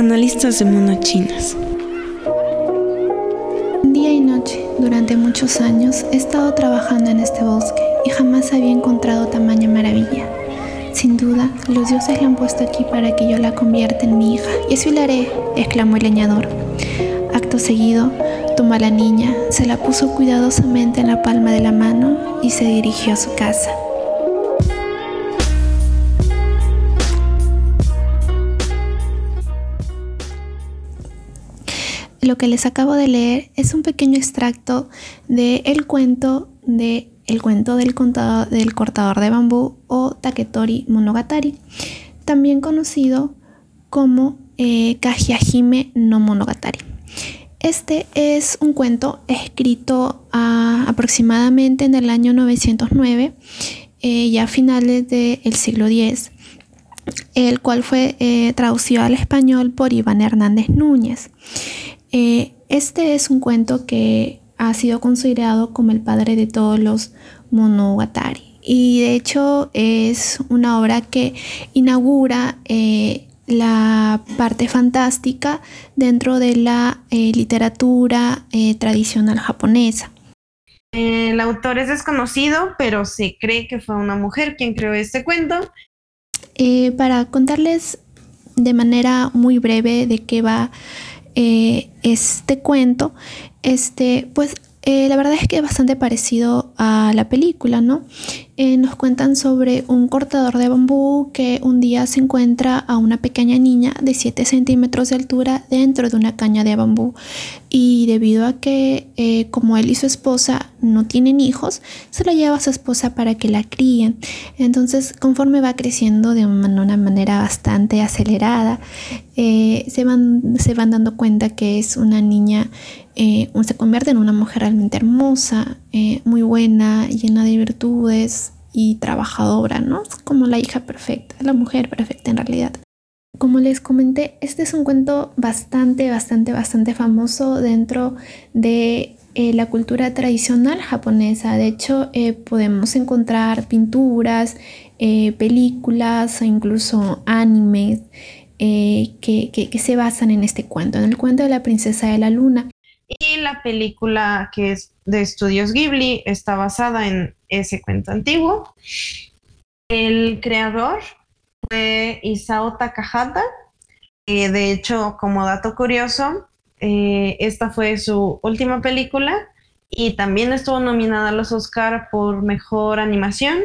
analistas de monochinas. Día y noche, durante muchos años, he estado trabajando en este bosque y jamás había encontrado tamaña maravilla. Sin duda, los dioses la han puesto aquí para que yo la convierta en mi hija, y así lo haré, exclamó el leñador. Acto seguido, tomó a la niña, se la puso cuidadosamente en la palma de la mano y se dirigió a su casa. Lo que les acabo de leer es un pequeño extracto del el cuento de El cuento del, del cortador de bambú o Taketori Monogatari, también conocido como eh, no Monogatari. Este es un cuento escrito aproximadamente en el año 909, eh, ya a finales del siglo X, el cual fue eh, traducido al español por Iván Hernández Núñez. Eh, este es un cuento que ha sido considerado como el padre de todos los monogatari. Y de hecho es una obra que inaugura eh, la parte fantástica dentro de la eh, literatura tradicional japonesa. El autor es desconocido, pero se cree que fue una mujer quien creó este cuento. para contarles de manera muy breve de qué va eh, este cuento, este, pues eh, la verdad es que es bastante parecido a la película, ¿no? Eh, nos cuentan sobre un cortador de bambú que un día se encuentra a una pequeña niña de 7 centímetros de altura dentro de una caña de bambú y debido a que eh, como él y su esposa no tienen hijos, se lo lleva a su esposa para que la críen. Entonces, conforme va creciendo de una manera bastante acelerada, se van dando cuenta que es una niña eh, se convierte en una mujer realmente hermosa, eh, muy buena, llena de virtudes y trabajadora, ¿no? Como la hija perfecta, la mujer perfecta en realidad. Como les comenté, este es un cuento bastante, bastante, bastante famoso dentro de eh, la cultura tradicional japonesa. De hecho, podemos encontrar pinturas, películas e incluso animes que, se basan en este cuento, en el cuento de la princesa de la luna. Y la película que es de Estudios Ghibli está basada en ese cuento antiguo. El creador fue Isao Takahata. de hecho, como dato curioso, eh, esta fue su última película y también estuvo nominada a los Oscar por mejor animación.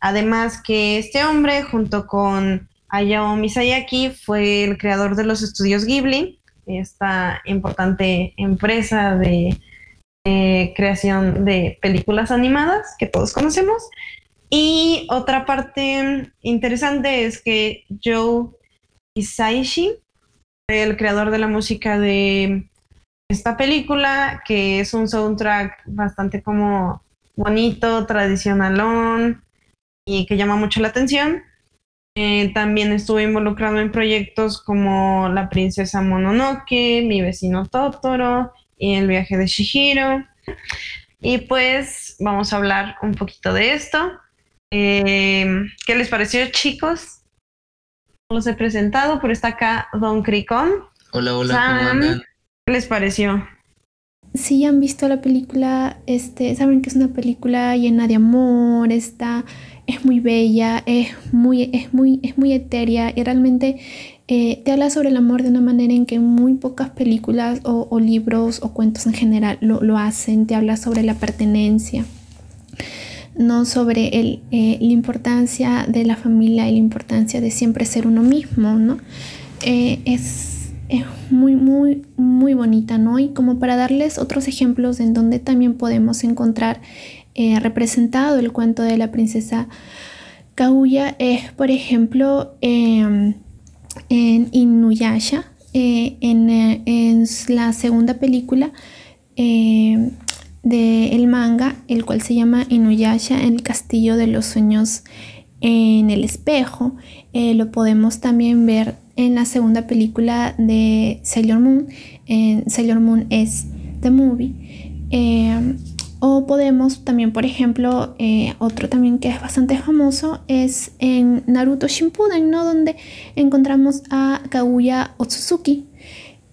Además que este hombre, junto con Hayao Miyazaki, fue el creador de los estudios Ghibli esta importante empresa de creación de películas animadas que todos conocemos. Y otra parte interesante es que Joe Isaishi, el creador de la música de esta película, que es un soundtrack bastante como bonito, tradicionalón y que llama mucho la atención, eh, también estuve involucrado en proyectos como La Princesa Mononoke, Mi vecino Totoro y El viaje de Shihiro. Y pues vamos a hablar un poquito de esto. Eh, ¿Qué les pareció, chicos? Los he presentado, pero está acá Don Cricón. Hola, hola, ¿Qué les pareció? Si han visto la película, este, saben que es una película llena de amor, está es muy bella, es muy, es muy, es muy etérea y realmente eh, te habla sobre el amor de una manera en que muy pocas películas o, libros o cuentos en general lo, hacen, te habla sobre la pertenencia, no sobre el, eh, la importancia de la familia y la importancia de siempre ser uno mismo, ¿no? Eh, es es muy, muy, muy bonita, ¿no? Y como para darles otros ejemplos en donde también podemos encontrar eh, representado el cuento de la princesa Kaguya es, por ejemplo, em, en Inuyasha, eh, eh, en, la segunda película em, del manga, el cual se llama Inuyasha, el castillo de los sueños en el espejo. lo podemos también ver en la segunda película de Sailor Moon. Sailor Moon es The Movie. O podemos también, por ejemplo, eh, otro también que es bastante famoso es en Naruto Shippuden, ¿no? Donde encontramos a Kaguya Otsutsuki,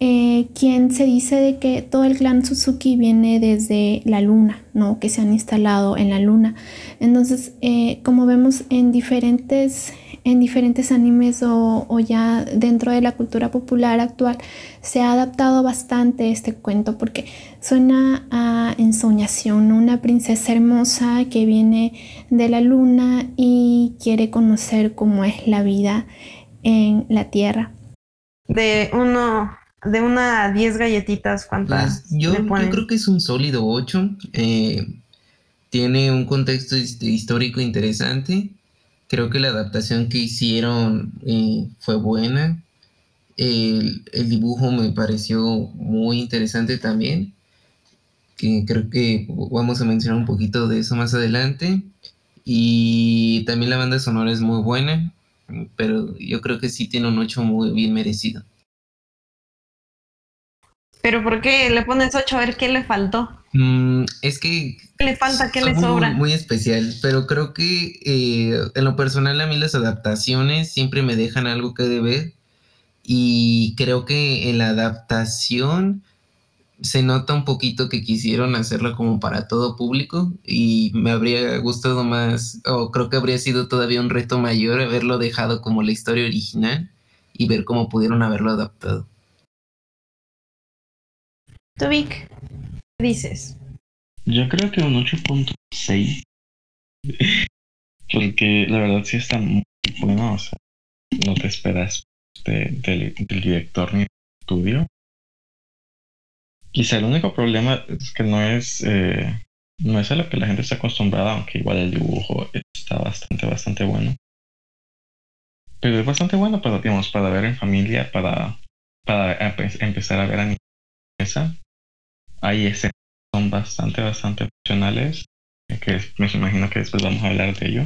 eh, quien se dice de que todo el clan Suzuki viene desde la luna, ¿no? Que se han instalado en la luna. Entonces, eh, como vemos en diferentes en diferentes animes o, ya dentro de la cultura popular actual se ha adaptado bastante este cuento porque suena a ensoñación, una princesa hermosa que viene de la luna y quiere conocer cómo es la vida en la tierra. De uno de una a 10 galletitas, ¿cuántas? Pues, yo, creo que es un sólido 8. Eh, tiene un contexto histórico interesante. Creo que la adaptación que hicieron eh, fue buena. El, dibujo me pareció muy interesante también. Que creo que vamos a mencionar un poquito de eso más adelante. Y también la banda sonora es muy buena. Pero yo creo que sí tiene un 8 muy bien merecido. ¿Pero por qué le pones 8? A ver, ¿qué le faltó? Mm, es que... ¿Qué le falta? ¿Qué le sobra? Muy, especial, pero creo que eh, en lo personal a mí las adaptaciones siempre me dejan algo que deber y creo que en la adaptación se nota un poquito que quisieron hacerlo como para todo público y me habría gustado más, o creo que habría sido todavía un reto mayor haberlo dejado como la historia original y ver cómo pudieron haberlo adaptado. Vic, ¿qué dices? Yo creo que un 8.6. Porque la verdad sí está muy bueno. O sea, no te esperas del, director ni del estudio. Quizá el único problema es que no es, eh, no es a lo que la gente está acostumbrada, aunque igual el dibujo está bastante, bastante bueno. Pero es bastante bueno para, digamos, para ver en familia, para, para empezar a ver animación hay escenas que son bastante, bastante funcionales, que me imagino que después vamos a hablar de ello.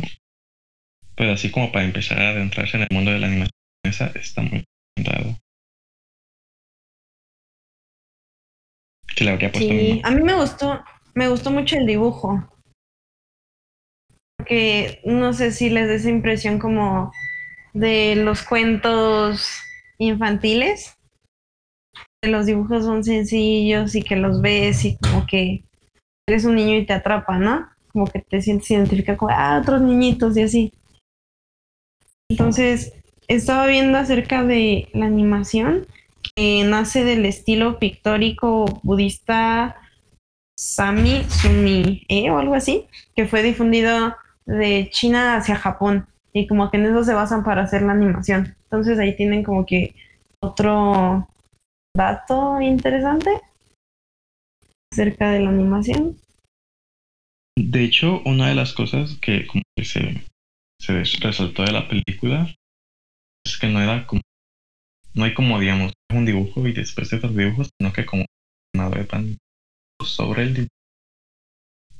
Pero así como para empezar a adentrarse en el mundo de la animación esa está muy dado. Que le habría puesto sí, a mí me gustó, me gustó mucho el dibujo. Porque no sé si les da esa impresión como de los cuentos infantiles los dibujos son sencillos y que los ves y como que eres un niño y te atrapa, ¿no? Como que te sientes identificado con ah, otros niñitos y así. Entonces, estaba viendo acerca de la animación que nace del estilo pictórico budista Sami Sumi ¿eh? o algo así, que fue difundido de China hacia Japón y como que en eso se basan para hacer la animación. Entonces ahí tienen como que otro dato interesante acerca de la animación. De hecho, una de las cosas que como que se, se resaltó de la película es que no era como no hay como digamos un dibujo y después de los dibujos, sino que como una pan sobre el dibujo.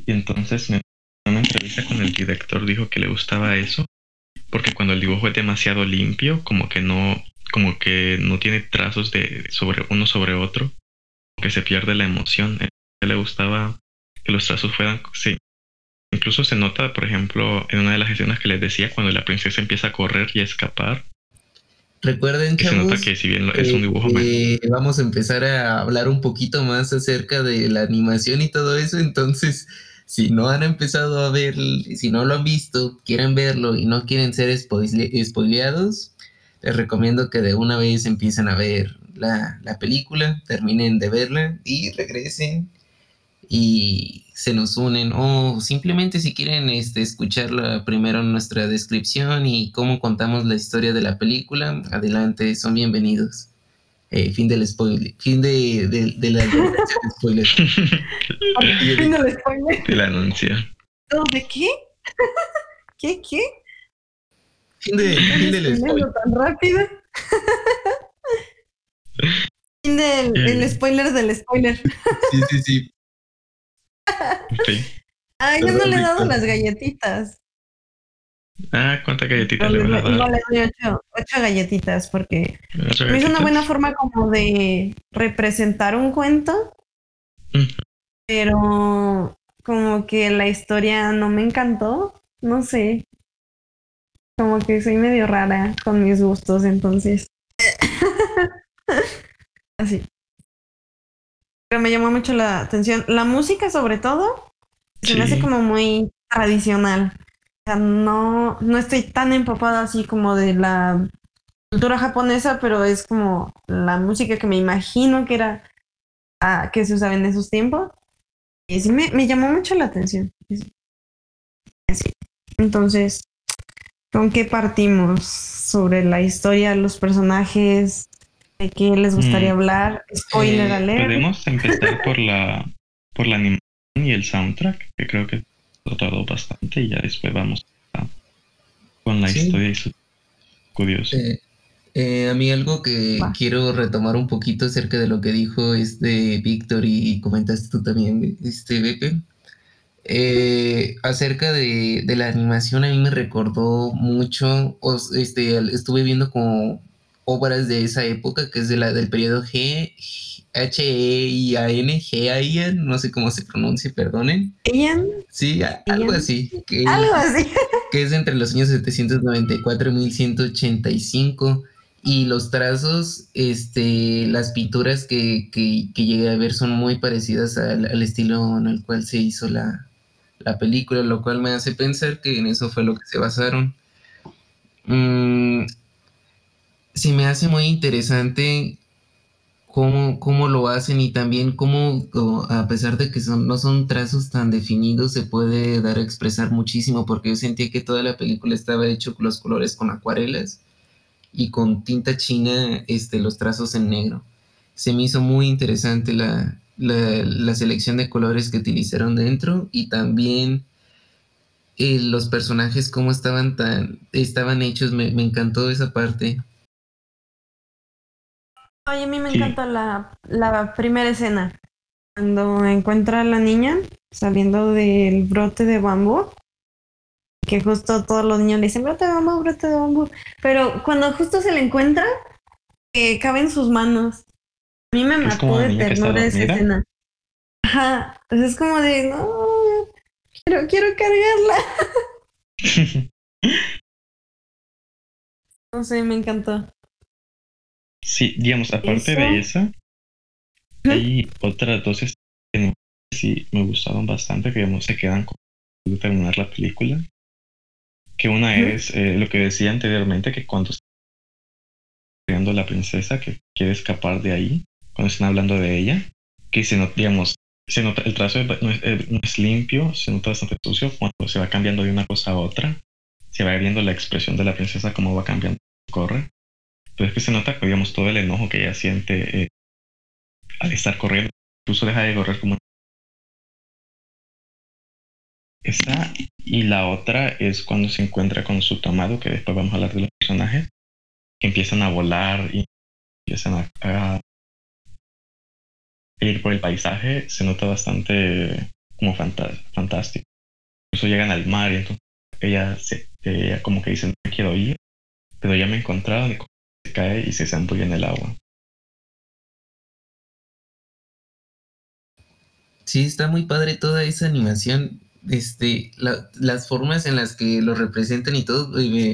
Y entonces en una entrevista con el director dijo que le gustaba eso, porque cuando el dibujo es demasiado limpio, como que no, como que no tiene trazos de sobre uno sobre otro, que se pierde la emoción. A él le gustaba que los trazos fueran, sí. Incluso se nota, por ejemplo, en una de las escenas que les decía, cuando la princesa empieza a correr y a escapar. Recuerden, que se nota que si bien es un dibujo eh, vamos a empezar a hablar un poquito más acerca de la animación y todo eso, entonces si no han empezado a ver, si no lo han visto, quieren verlo y no quieren ser spoileados, les recomiendo que de una vez empiecen a ver la, película, terminen de verla y regresen y se nos unen o simplemente si quieren este, escuchar primero nuestra descripción y cómo contamos la historia de la película, adelante, son bienvenidos. Eh, fin del spoiler, fin de, de, la spoiler. fin del spoiler. El anuncio. ¿De qué? ¿Qué? ¿Qué? Fin, de, fin del spoiler. tan rápido? fin del el spoiler del spoiler. sí, sí, sí. Ah, yo no le he dado las galletitas. Ah, ¿cuántas galletitas le vas a dar? le doy ocho, ocho galletitas porque es una buena forma como de representar un cuento, pero como que la historia no me encantó, no sé. Como que soy medio rara con mis gustos, entonces. Así. Pero me llamó mucho la atención. La música, sobre todo, se me hace como muy tradicional. O sea, no, no estoy tan empapada así como de la cultura japonesa, pero es como la música que me imagino que era ah, que se usaba en esos tiempos. Y sí me, me llamó mucho la atención. Así. Entonces, ¿con qué partimos? Sobre la historia, los personajes, de qué les gustaría mm. hablar. Spoiler eh, alert. Podemos empezar por la, por la animación y el soundtrack, que creo que tardó bastante, y ya después vamos con la historia y su curioso. Eh, eh, a mí algo que quiero retomar un poquito acerca de lo que dijo este Víctor y, comentaste tú también, este Bepe. Eh, acerca de, la animación a mí me recordó mucho, este, estuve viendo como obras de esa época, que es de la, del periodo G, H-E-I-A-N, G-A-I-N, no sé cómo se pronuncia, perdonen. ¿Ian? Sí, algo así. Que, algo así. Que es entre los años 794 y 1185 y los trazos, este, las pinturas que, que, llegué a ver son muy parecidas al, estilo en el cual se hizo la, película, lo cual me hace pensar que en eso fue lo que se basaron. Mm, sí me hace muy interesante cómo, cómo lo hacen y también cómo, a pesar de que son, no son trazos tan definidos, se puede dar a expresar muchísimo, porque yo sentía que toda la película estaba hecho con los colores con acuarelas y con tinta china este, los trazos en negro. Se me hizo muy interesante la, selección de colores que utilizaron dentro y también eh, los personajes, cómo estaban, tan, estaban hechos, me, encantó esa parte. Oye, a mí me encanta la, la primera escena, cuando encuentra a la niña saliendo del brote de bambú que justo todos los niños le dicen brote de bambú, brote de bambú. Pero cuando justo se le encuentra, que cabe en sus manos. A mí me mató de ternura esa escena. Ajá. Entonces es como de, no, quiero, quiero cargarla. no sé, me encantó. Sí, digamos, aparte de esa, hay otras dos que sí me gustaron bastante, que digamos se quedan con terminar la película. Que una es eh, lo que decía anteriormente, que cuando está creando la princesa que quiere escapar de ahí, cuando están hablando de ella, que se nota, digamos, se nota, el trazo no es, eh, no es, limpio, se nota bastante sucio cuando se va cambiando de una cosa a otra, se va viendo la expresión de la princesa, cómo va cambiando, corre. Pero es que se nota, digamos, todo el enojo que ella siente eh, al estar corriendo, incluso deja de correr como esa y la otra es cuando se encuentra con su tomado, que después vamos a hablar de los personajes, que empiezan a volar y empiezan a, ir por el paisaje. Se nota bastante como fantástico. Incluso llegan al mar y entonces ella, se, como que dice, no quiero ir, pero ya me he encontrado cae y se zambulla en el agua. Sí, está muy padre toda esa animación este, las formas en las que lo representan y todo,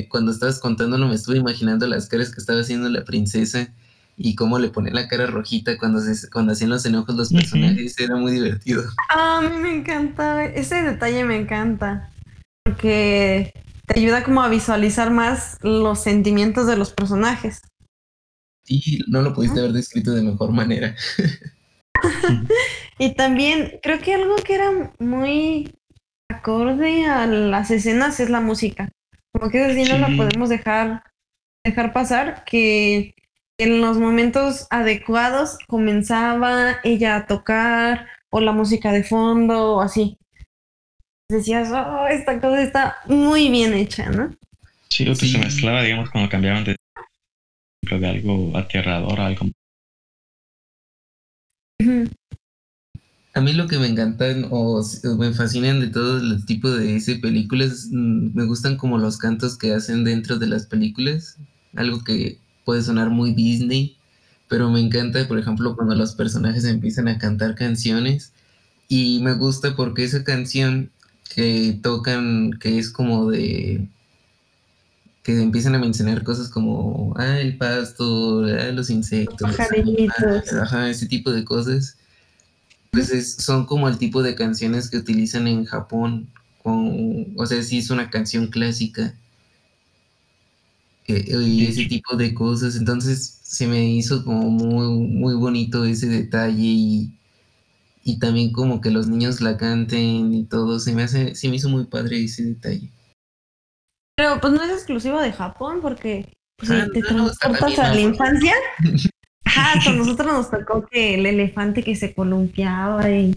cuando estabas contándolo me estuve imaginando las caras que estaba haciendo la princesa y cómo le pone la cara rojita cuando, se, cuando hacían los enojos los personajes, era muy divertido. a mí me encanta, ese detalle me encanta, porque te ayuda como a visualizar más los sentimientos de los personajes. Y no lo pudiste haber descrito de mejor manera. y también creo que algo que era muy acorde a las escenas es la música. Como que esa sí. no la podemos dejar, dejar pasar, que en los momentos adecuados comenzaba ella a tocar o la música de fondo o así. Decías, oh, esta cosa está muy bien hecha, ¿no? Sí, o que se mezclaba, digamos, cuando cambiaban de, de algo aterrador algo a mí lo que me encantan o, me fascinan de todo el tipo de ese películas, mm, me gustan como los cantos que hacen dentro de las películas, algo que puede sonar muy Disney, pero me encanta, por ejemplo, cuando los personajes empiezan a cantar canciones Y me gusta porque esa canción que tocan, que es como de que empiezan a mencionar cosas como ah, el pasto, ah, los insectos, ajá, ese tipo de cosas. Pues son como el tipo de canciones que utilizan en Japón. Con, o sea, sí es una canción clásica. Eh, y ese tipo de cosas. Entonces se me hizo como muy, muy bonito ese detalle y, y también como que los niños la canten y todo. Se me hace, se me hizo muy padre ese detalle. Pero pues no es exclusivo de Japón porque pues, ah, te transportas a la infancia. Ajá, a nosotros nos tocó que el elefante que se columpiaba y,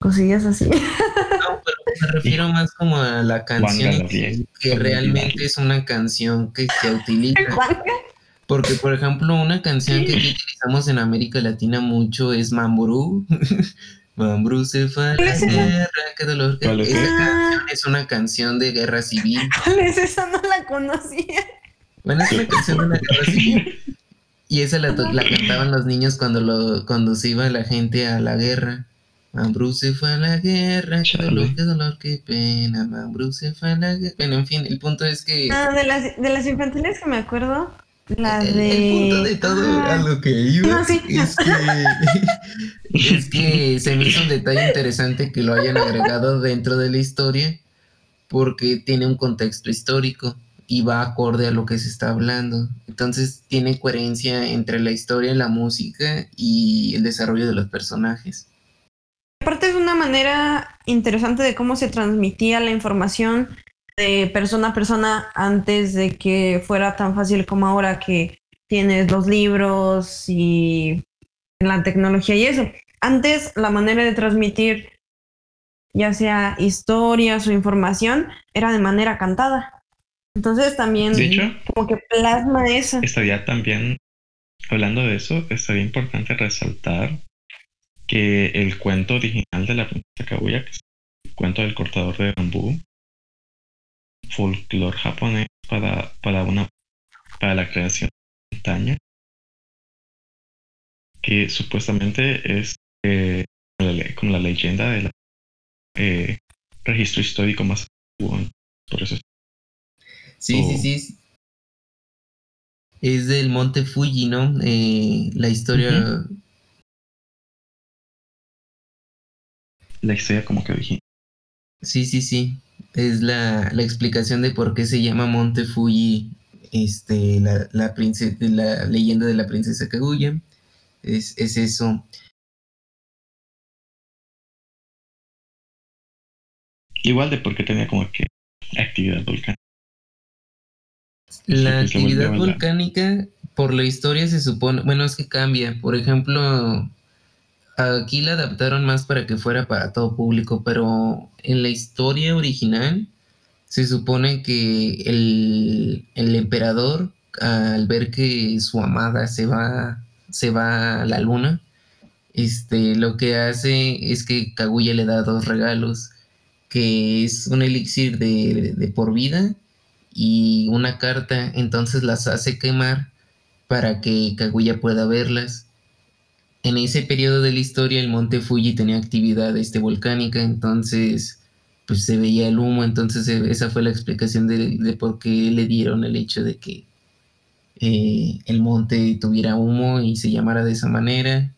cosillas así. No, pero me refiero más como a la canción que, realmente es una canción que se utiliza. Porque, por ejemplo, una canción que utilizamos en América Latina mucho es Mamburú. Mambrú se fue a la guerra, qué dolor. es? Esa canción es una canción de guerra civil. ¿Cuál es esa? No la conocía. Bueno, es una canción de una guerra civil. Y esa la, cantaban los niños cuando, lo, cuando se iba la gente a la guerra. Mambrú se fue a la guerra, qué dolor, qué dolor, qué pena. Mambrú se fue a la guerra. Bueno, en fin, el punto es que. Ah, de las, de las infantiles que me acuerdo, la el, de... el, punto de todo a lo que iba es, que, es que se me hizo un detalle interesante que lo hayan agregado dentro de la historia porque tiene un contexto histórico y va acorde a lo que se está hablando. Entonces tiene coherencia entre la historia, la música y el desarrollo de los personajes. Aparte es una manera interesante de cómo se transmitía la información de persona a persona antes de que fuera tan fácil como ahora que tienes los libros y la tecnología y eso. Antes la manera de transmitir ya sea historias o información era de manera cantada. Entonces también como que plasma eso. Estaría también, hablando de eso, estaría importante resaltar que el cuento original de la princesa Kaguya, que es el cuento del cortador de bambú, folclore japonés para, para, una, para la creación de montaña, que supuestamente es eh, como la leyenda del eh, registro histórico más antiguo. Por eso. Sí, sí, sí. Es del monte Fuji, ¿no? Eh, la historia. La historia, como que dije. Sí, sí, sí es la, explicación de por qué se llama Monte Fuji este, la, la, la leyenda de la princesa Kaguya. Es, eso. Igual de por qué tenía como que actividad volcánica. La actividad volcánica, por la historia se supone, bueno, es que cambia. Por ejemplo, Aquí la adaptaron más para que fuera para todo público, pero en la historia original se supone que el, emperador, al ver que su amada se va, se va a la luna, este, lo que hace es que Kaguya le da dos regalos, que es un elixir de, de por vida y una carta, entonces las hace quemar para que Kaguya pueda verlas en ese periodo de la historia el monte Fuji tenía actividad este, volcánica, entonces pues se veía el humo, entonces eh, esa fue la explicación de, por qué le dieron el hecho de que eh, el monte tuviera humo y se llamara de esa manera.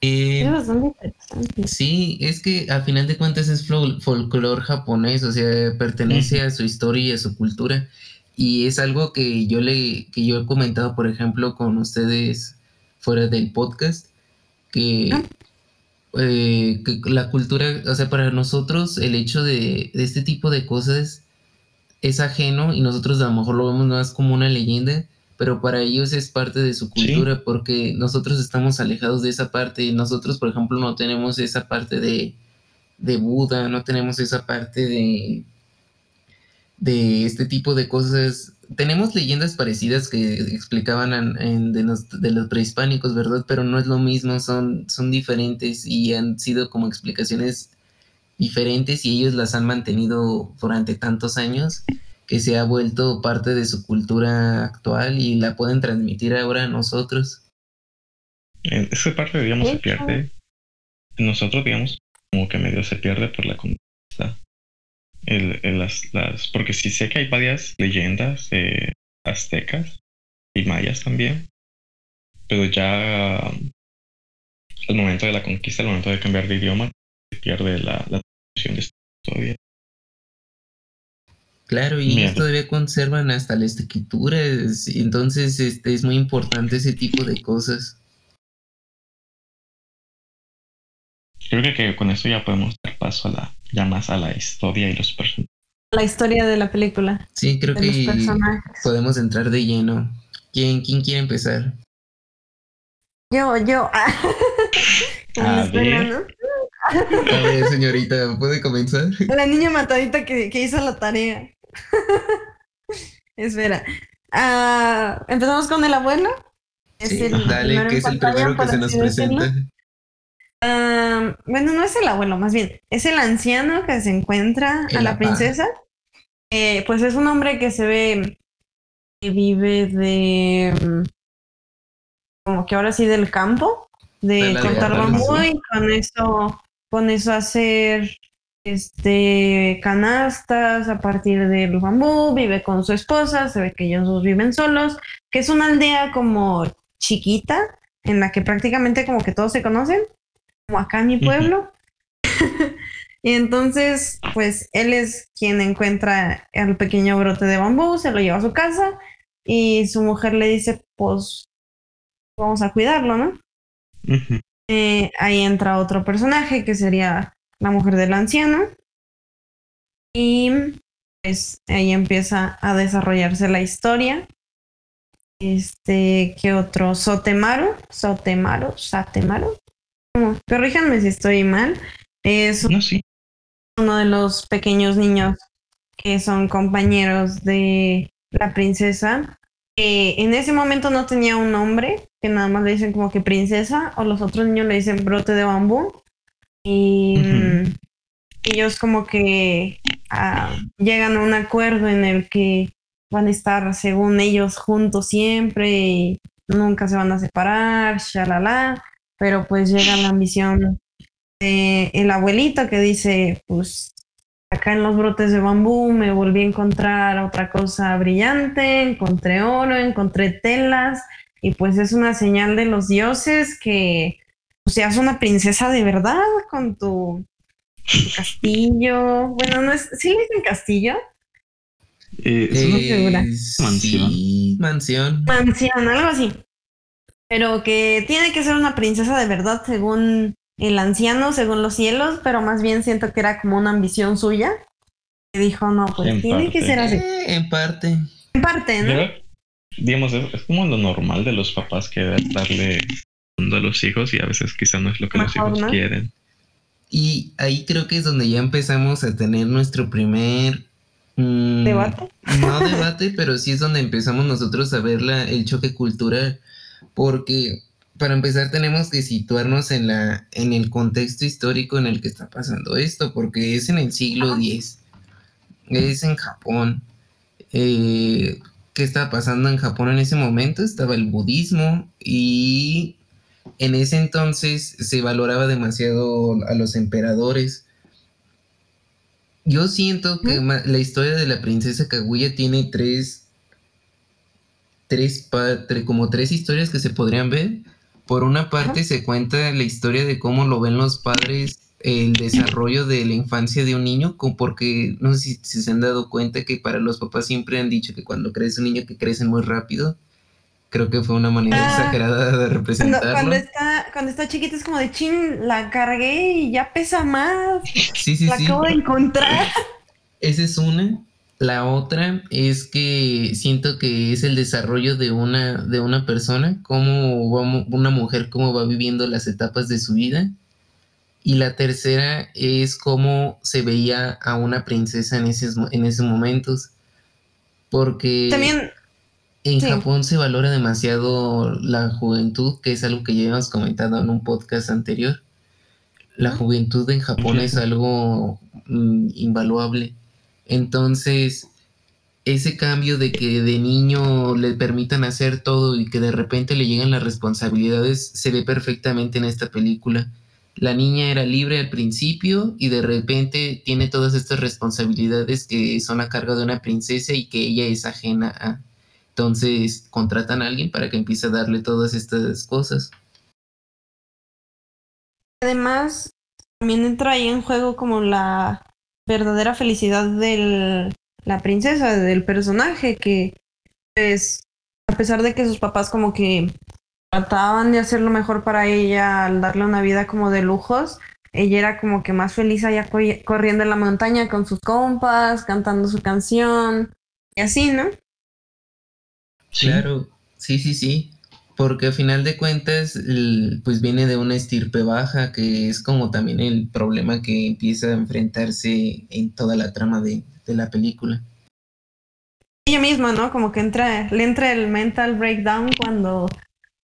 Eh, es interesante. Sí, es que a final de cuentas es folclore japonés, o sea, pertenece a su historia y a su cultura. Y es algo que yo le, que yo he comentado, por ejemplo, con ustedes fuera del podcast, que, ah. eh, la cultura, o sea, para nosotros el hecho de, este tipo de cosas es ajeno y nosotros a lo mejor lo vemos más como una leyenda, pero para ellos es parte de su cultura porque nosotros estamos alejados de esa parte. Nosotros, por ejemplo, no tenemos esa parte de, de Buda, no tenemos esa parte de, de este tipo de cosas. Tenemos leyendas parecidas que explicaban en, de, los, prehispánicos, ¿verdad? Pero no es lo mismo, son, son diferentes y han sido como explicaciones diferentes y ellos las han mantenido durante tantos años que se ha vuelto parte de su cultura actual y la pueden transmitir ahora a nosotros. Esa parte, digamos, se pierde. Nosotros, digamos, como que medio se pierde por la conquista. El, las, las, porque sí sé que hay varias leyendas eh, aztecas y mayas también, pero ya al momento de la conquista, al momento de cambiar de idioma, se pierde la, la de esta historia. Claro, y esto todavía conservan hasta la escritura, entonces este, es muy importante ese tipo de cosas. Creo que, con eso ya podemos dar paso a la, ya más a la historia y los personajes. La historia de la película. Sí, creo que podemos entrar de lleno. ¿Quién, quién quiere empezar? Yo, yo. a, ver. a ver, señorita, ¿puede comenzar? La niña matadita que, que hizo la tarea. Espera. Ah, Empezamos con el abuelo. sí, dale, que es el primero que se nos presenta. Bueno, no es el abuelo, más bien, es el anciano que se encuentra a la princesa. Eh, pues es un hombre que se ve que vive de como que ahora sí del campo, de cortar bambú y con eso, con eso hacer este, canastas a partir del bambú, vive con su esposa, se ve que ellos dos viven solos, que es una aldea como chiquita, en la que prácticamente como que todos se conocen, como acá en mi pueblo. y entonces, pues él es quien encuentra el pequeño brote de bambú, se lo lleva a su casa y su mujer le dice, pues vamos a cuidarlo, ¿no? Eh, ahí entra otro personaje que sería la mujer del anciano. Y pues ahí empieza a desarrollarse la historia. Este, ¿qué otro? Sotemaru, Sotemaru, Satemaru. Corríjanme si estoy mal. Es uno de los pequeños niños que son compañeros de la princesa. Que en ese momento no tenía un nombre, que nada más le dicen como que princesa, o los otros niños le dicen brote de bambú. Y ellos como que ah, llegan a un acuerdo en el que van a estar, según ellos, juntos siempre y nunca se van a separar, shalala, pero pues llega la ambición de el abuelito que dice, pues acá en los brotes de bambú me volví a encontrar otra cosa brillante, encontré oro, encontré telas y pues es una señal de los dioses que o seas una princesa de verdad con tu, castillo. Bueno, no es, ¿sí le dicen castillo? Eh, es una mansión. mansión. Mansión, algo así. Pero que tiene que ser una princesa de verdad según el anciano, según los cielos, pero más bien siento que era como una ambición suya. Que dijo, no, pues tiene que ser así. Eh, en parte. En parte, ¿no? digamos, es, como lo normal de los papás que darle a los hijos y a veces quizá no es lo que los hijos quieren. Y ahí creo que es donde ya empezamos a tener nuestro primer... Mm, ¿Debate? No debate, pero sí es donde empezamos nosotros a ver la, el choque cultural. Porque para empezar tenemos que situarnos en, la, en el contexto histórico en el que está pasando esto, porque es en el siglo X, es en Japón. Eh, ¿Qué estaba pasando en Japón en ese momento? Estaba el budismo y en ese entonces se valoraba demasiado a los emperadores. Yo siento que la historia de la princesa Kaguya tiene tres, tres, como tres historias que se podrían ver. Por una parte se cuenta la historia de cómo lo ven los padres el desarrollo de la infancia de un niño, porque no sé si, se han dado cuenta que para los papás siempre han dicho que cuando crece un niño que crecen muy rápido, creo que fue una manera ah, exagerada de representarlo. Cuando, está, cuando está chiquita es como de chin, la cargué y ya pesa más. Sí, sí, la acabo de encontrar. Esa es una. La otra es que siento que es el desarrollo de una, de una persona, como una mujer, cómo va viviendo las etapas de su vida. Y la tercera es cómo se veía a una princesa en esos, en esos momentos. Porque... También en Japón se valora demasiado la juventud, que es algo que ya hemos comentado en un podcast anterior. La juventud en Japón es algo mm, invaluable. Entonces, ese cambio de que de niño le permitan hacer todo y que de repente le lleguen las responsabilidades se ve perfectamente en esta película. La niña era libre al principio y de repente tiene todas estas responsabilidades que son a cargo de una princesa y que ella es ajena a. Entonces contratan a alguien para que empiece a darle todas estas cosas. Además, también entra ahí en juego como la verdadera felicidad de la princesa, del personaje, que pues a pesar de que sus papás como que trataban de hacer lo mejor para ella al darle una vida como de lujos, ella era como que más feliz allá corriendo en la montaña con sus compas, cantando su canción y así, ¿no? Claro, sí, sí, sí porque a final de cuentas, pues viene de una estirpe baja, que es como también el problema que empieza a enfrentarse en toda la trama de, la película. Ella misma, ¿no? Como que entra, le entra el mental breakdown cuando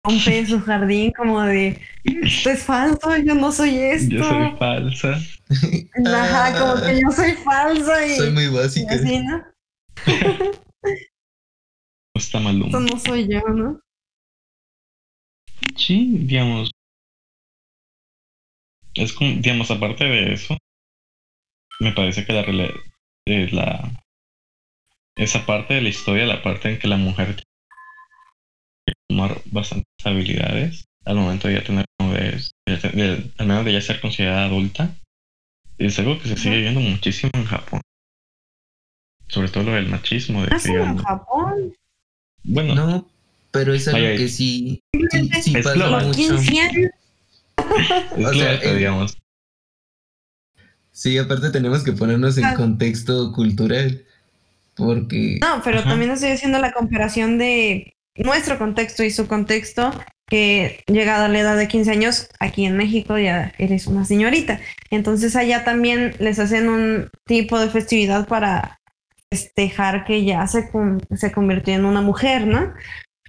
rompe su jardín, como de, esto es falso, yo no soy esto. Yo soy falsa. Ajá, como que yo soy falsa y... Soy muy básica. así, ¿no? Está malum. Esto no soy yo, ¿no? Sí, digamos. Es como, digamos, aparte de eso, me parece que la, eh, la esa parte de la historia, la parte en que la mujer tiene que tomar bastantes habilidades al momento de ya tener al menos de ya ser considerada adulta, es algo que se sigue viendo muchísimo en Japón. Sobre todo lo del machismo. De ¿Ah, en Japón? Bueno, no, pero es algo que sí, sí, pasa mucho. o sea, eh, digamos. Sí, aparte tenemos que ponernos en ah. contexto cultural. Porque. No, pero también estoy haciendo la comparación de nuestro contexto y su contexto, que llegada a la edad de 15 años, aquí en México ya eres una señorita. Entonces allá también les hacen un tipo de festividad para festejar que ya se, se convirtió en una mujer, ¿no?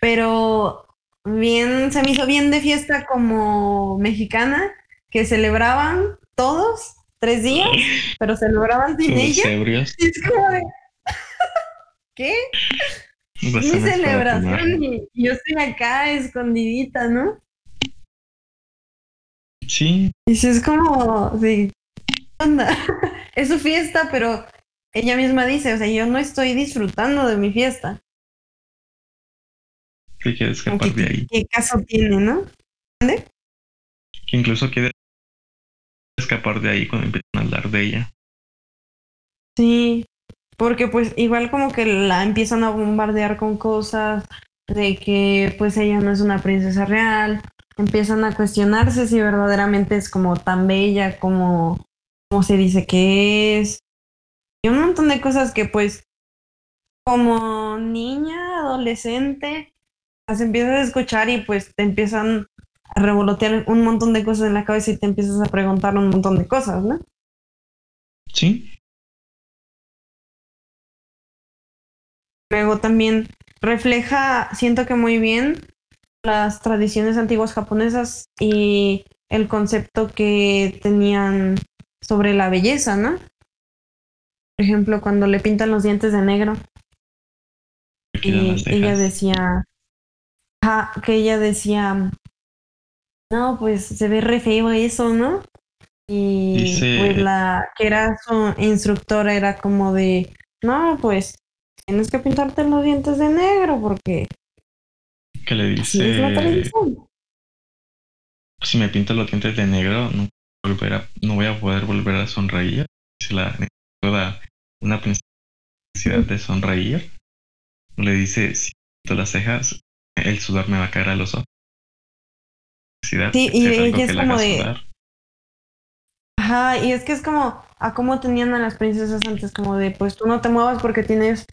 Pero bien, se me hizo bien de fiesta como mexicana, que celebraban todos tres días, pero celebraban sin ella. Es como de... ¿Qué? Mi celebración y yo estoy acá escondidita, ¿no? Sí. Y es como, sí, onda, es su fiesta, pero ella misma dice, o sea, yo no estoy disfrutando de mi fiesta que quiere escapar de ahí. ¿Qué caso tiene, no? ¿Dónde? Que incluso quiere escapar de ahí cuando empiezan a hablar de ella. Sí, porque pues igual como que la empiezan a bombardear con cosas de que pues ella no es una princesa real, empiezan a cuestionarse si verdaderamente es como tan bella como, como se dice que es. Y un montón de cosas que pues como niña, adolescente, las empiezas a escuchar y pues te empiezan a revolotear un montón de cosas en la cabeza y te empiezas a preguntar un montón de cosas, ¿no? Sí. Luego también refleja, siento que muy bien, las tradiciones antiguas japonesas y el concepto que tenían sobre la belleza, ¿no? Por ejemplo, cuando le pintan los dientes de negro. Y ella decía, que ella decía, no, pues se ve re feo eso, ¿no? Y pues la que era su instructora era como de, no, pues tienes que pintarte los dientes de negro porque... ¿Qué le dice? Si me pinto los dientes de negro, no, no voy a poder volver a sonreír. Si la toda una necesidad de sonreír. Le dice, si pinto las cejas, el sudor me va a caer a los ojos. Sí, y ella es como de... Ajá, y es que es como a cómo tenían a las princesas antes, como de, pues tú no te muevas porque tienes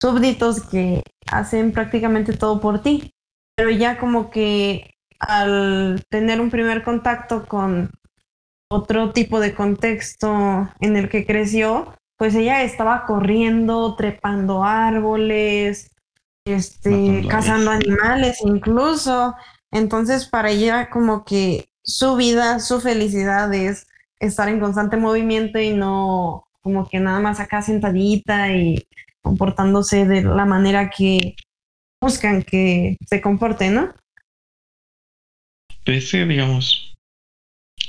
súbditos que hacen prácticamente todo por ti. Pero ya como que al tener un primer contacto con otro tipo de contexto en el que creció, pues ella estaba corriendo, trepando árboles, este, cazando animales incluso. Entonces, para ella como que su vida, su felicidad es estar en constante movimiento y no como que nada más acá sentadita y comportándose de la manera que buscan que se comporte, ¿no? Pues sí, digamos,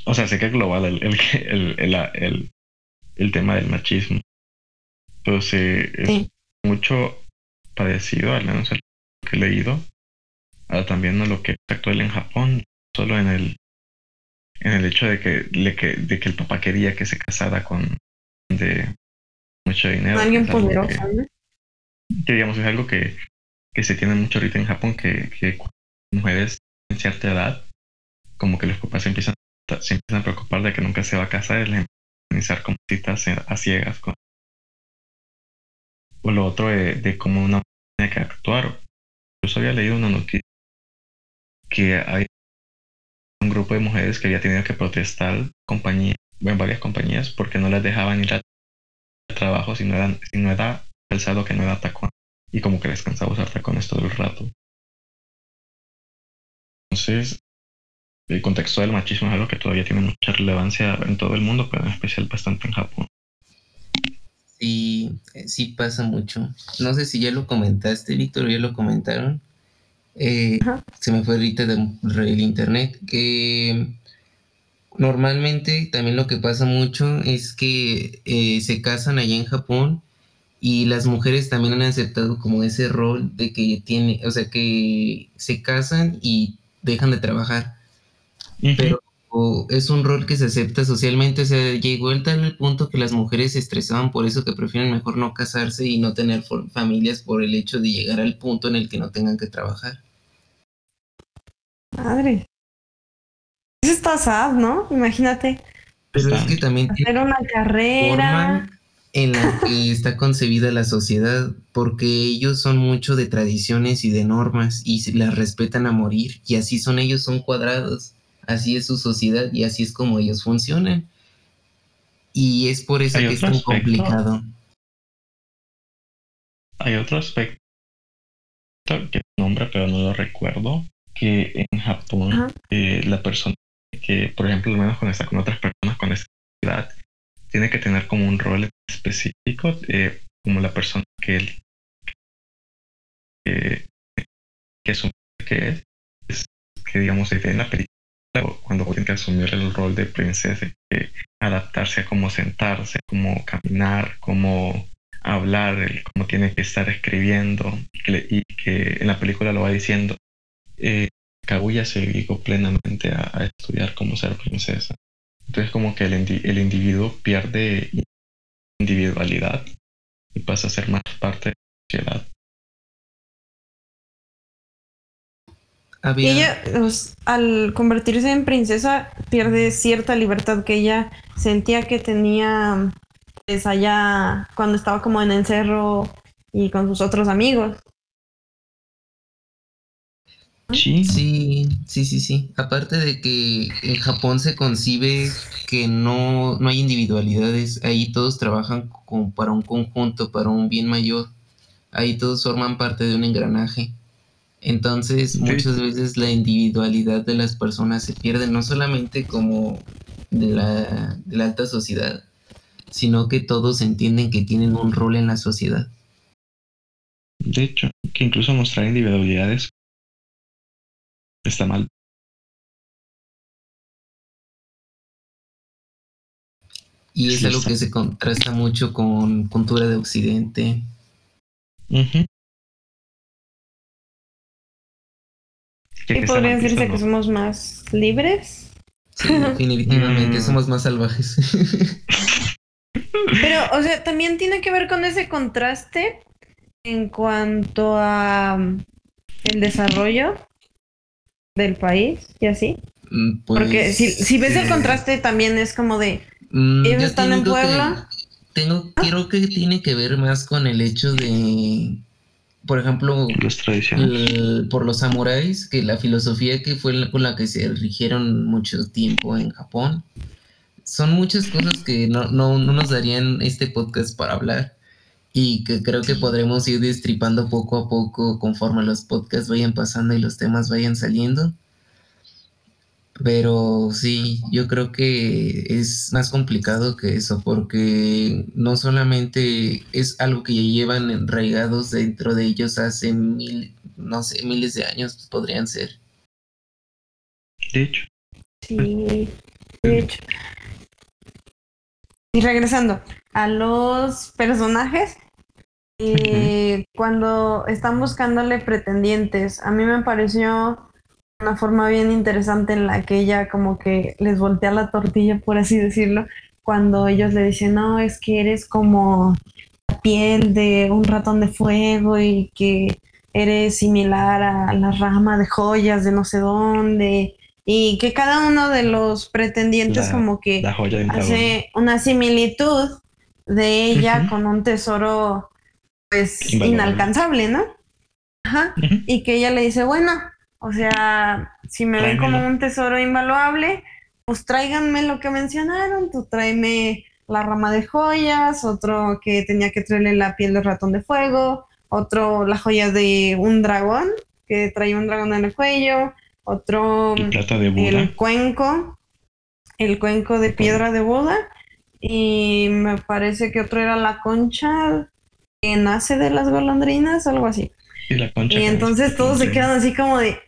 o sea, sé que es global el, el, el, el, tema del machismo, pero sí, es mucho parecido, al menos el que he leído, a también a lo que es actual en Japón, solo en el en el hecho de que, de que, de que el papá quería que se casara con de mucho dinero. Alguien poderoso, que, digamos, es algo que, que se tiene mucho ahorita en Japón, que, que mujeres en cierta edad, como que los papás se empiezan, se empiezan a preocupar de que nunca se va a casar, les iniciar como citas a ciegas. Con... O lo otro de, de cómo una tiene que actuar. Yo había leído una noticia que hay un grupo de mujeres que había tenido que protestar compañía, en varias compañías porque no les dejaban ir al trabajo si no, eran, si no era calzado que no era tacón y como que les cansaba usar tacones todo el rato. Entonces, el contexto del machismo es algo que todavía tiene mucha relevancia en todo el mundo, pero en especial bastante en Japón. Sí, sí pasa mucho. No sé si ya lo comentaste, Víctor, ya lo comentaron, eh, se me fue ahorita del internet, que normalmente también lo que pasa mucho es que eh, se casan allá en Japón y las mujeres también han aceptado como ese rol de que tiene, o sea, que se casan y dejan de trabajar. Pero es un rol que se acepta socialmente, o sea, llegó el tal punto que las mujeres se estresaban por eso que prefieren mejor no casarse y no tener familias por el hecho de llegar al punto en el que no tengan que trabajar. Madre. Eso está sad, ¿no? Imagínate. Pero es que también hacer una carrera en la que está concebida la sociedad, porque ellos son mucho de tradiciones y de normas y las respetan a morir, y así son ellos, son cuadrados, así es su sociedad y así es como ellos funcionan. Y es por eso que es tan complicado. Hay otro aspecto que nombra, pero no lo recuerdo, que en Japón eh, la persona que, por ejemplo, al menos cuando está con otras personas con esa edad, tiene que tener como un rol específico, eh, como la persona que él que, que asume que es, es que digamos en la película cuando tiene que asumir el rol de princesa, que adaptarse a cómo sentarse, cómo caminar, cómo hablar, cómo tiene que estar escribiendo y que en la película lo va diciendo eh, Kaguya se dedicó plenamente a, estudiar cómo ser princesa. Entonces como que el, el individuo pierde individualidad y pasa a ser más parte de la sociedad. Y ella, pues, al convertirse en princesa, pierde cierta libertad que ella sentía que tenía pues, allá cuando estaba como en el cerro y con sus otros amigos. Sí. Sí, sí, sí, sí. Aparte de que en Japón se concibe que no, no hay individualidades, ahí todos trabajan como para un conjunto, para un bien mayor. Ahí todos forman parte de un engranaje. Entonces, muchas veces la individualidad de las personas se pierde, no solamente como de la, de la alta sociedad, sino que todos entienden que tienen un rol en la sociedad. De hecho, que incluso mostrar individualidades está mal. Y es algo que se contrasta mucho con cultura de Occidente. Y podría decirse que somos más libres. Sí, definitivamente, mm. somos más salvajes. Pero, o sea, también tiene que ver con ese contraste en cuanto a um, el desarrollo del país y así. Mm, Porque si, si ves el contraste también es como de mm, ellos están en Puebla. tengo, ah. creo que tiene que ver más con el hecho de, por ejemplo, por los samuráis, que la filosofía que fue con la que se rigieron mucho tiempo en Japón. Son muchas cosas que no, no, no nos darían este podcast para hablar y que creo que podremos ir destripando poco a poco conforme los podcasts vayan pasando y los temas vayan saliendo. Pero sí, yo creo que es más complicado que eso, porque no solamente es algo que ya llevan enraigados dentro de ellos hace mil, no sé, miles de años podrían ser. De hecho. Sí, de hecho. Y regresando a los personajes, eh, cuando están buscándole pretendientes, a mí me pareció una forma bien interesante en la que ella como que les voltea la tortilla, por así decirlo, cuando ellos le dicen, no, es que eres como la piel de un ratón de fuego y que eres similar a la rama de joyas de no sé dónde y que cada uno de los pretendientes como que hace una similitud de ella con un tesoro pues inalcanzable, ¿no? Ajá. Y que ella le dice, bueno, o sea, si me ven como un tesoro invaluable, pues tráiganme lo que mencionaron, tú tráeme la rama de joyas, otro que tenía que traerle la piel de ratón de fuego, otro la joya de un dragón, que traía un dragón en el cuello, otro el cuenco, el cuenco de piedra de Buda, y me parece que otro era la concha que nace de las golondrinas, algo así. Y, entonces todos se quedan así como de,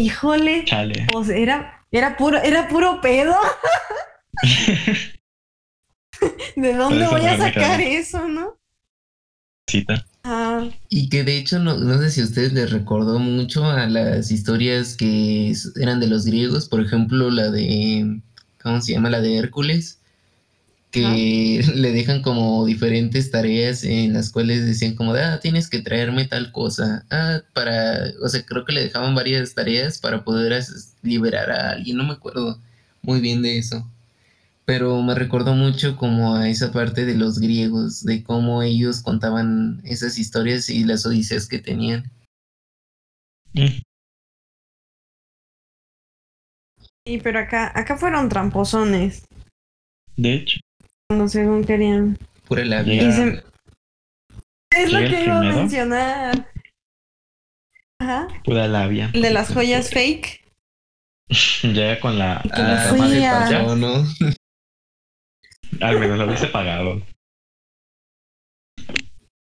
híjole, pues era, era puro, era puro pedo. ¿De dónde voy a sacar eso, no? Cita. Ah. Y que de hecho no, no, sé si a ustedes les recordó mucho a las historias que eran de los griegos, por ejemplo la de, ¿cómo se llama? La de Hércules, que le dejan como diferentes tareas en las cuales decían como de, ah, tienes que traerme tal cosa, ah, para, o sea, creo que le dejaban varias tareas para poder liberar a alguien, no me acuerdo muy bien de eso pero me recordó mucho como a esa parte de los griegos, de cómo ellos contaban esas historias y las odiseas que tenían. Sí, pero acá, acá fueron tramposones. De hecho. Cuando según querían. Pura labia. Es lo que iba a mencionar. Ajá. Pura labia. El de las joyas fake. Ya con la, ah, ¿no? Al menos lo hubiese pagado.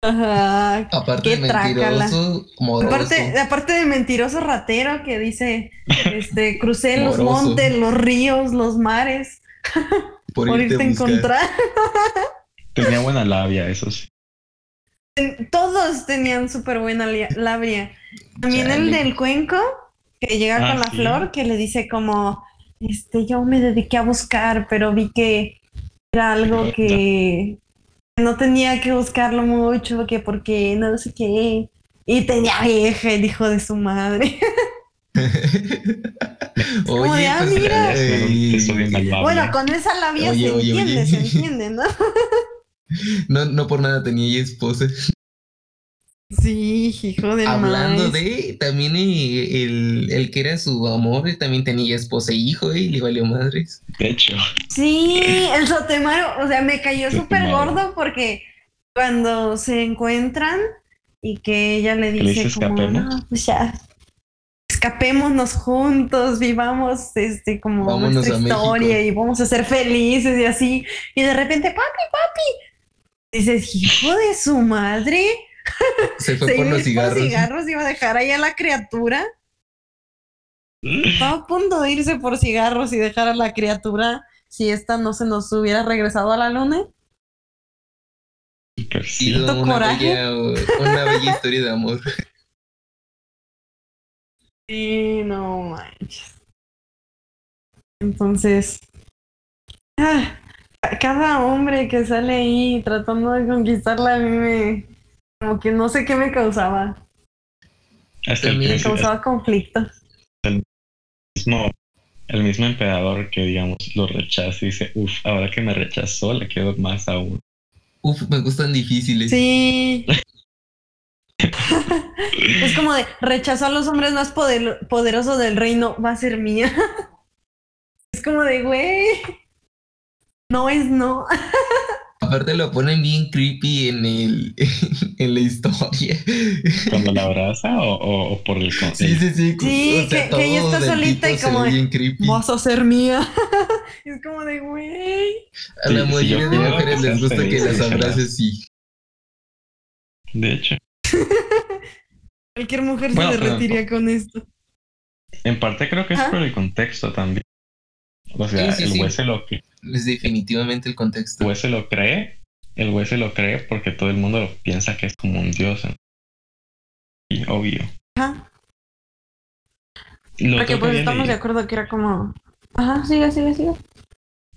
Ajá. Aparte de mentiroso, aparte, aparte, de mentiroso ratero que dice, este, crucé los montes, los ríos, los mares. Por, irte, a encontrar. Tenía buena labia, eso sí. Todos tenían súper buena labia. También el del cuenco, que llega con ah, la flor, que le dice como, este, yo me dediqué a buscar, pero vi que era algo que no tenía que buscarlo mucho, que porque no sé qué. Y tenía vieja el hijo de su madre. oye, ah, pues, mira. bueno, con esa labia se entiende, se entiende, ¿no? no, no por nada tenía esposa. Sí, hijo de Hablando de, también el, el, que era su amor, también tenía esposa e hijo, ¿eh? y le valió madres. De hecho. Sí, el Sotemaro, o sea, me cayó súper gordo porque cuando se encuentran y que ella le dice como, no, pues ya, escapémonos juntos, vivamos este como nuestra historia y vamos a ser felices y así. Y de repente, papi, papi, dices, hijo de su madre. Se fue por los cigarros. cigarros iba a dejar ahí a la criatura. Estaba a punto de irse por cigarros y dejar a la criatura si esta no se nos hubiera regresado a la luna. una, bella, una bella historia de amor. Sí, no manches. Entonces, ah, cada hombre que sale ahí tratando de conquistarla a mí me, como que no sé qué me causaba. me causaba conflicto. El mismo, el mismo emperador que, digamos, lo rechaza y dice, uff, ahora que me rechazó, le quedo más aún. Uf, me gustan difíciles. Sí. es como de rechazó a los hombres más poderosos del reino, va a ser mía. es como de, güey, no es no. Aparte lo ponen bien creepy en el en la historia. ¿Cuando la abraza o, por el Sí, sí, sí. Sí, que, ella está solita y como vas a ser mía. es como de güey. A la mayoría de mujeres les gusta que las abraces sí. De hecho. Cualquier mujer se derretiría con esto. En parte creo que es por el contexto también. O sea, el güey se lo que. Es definitivamente el contexto. El güey se lo cree. El güey se lo cree porque todo el mundo piensa que es como un dios. Y obvio. Ajá. porque pues estamos de acuerdo que era como. Ajá, sigue, sigue, sigue.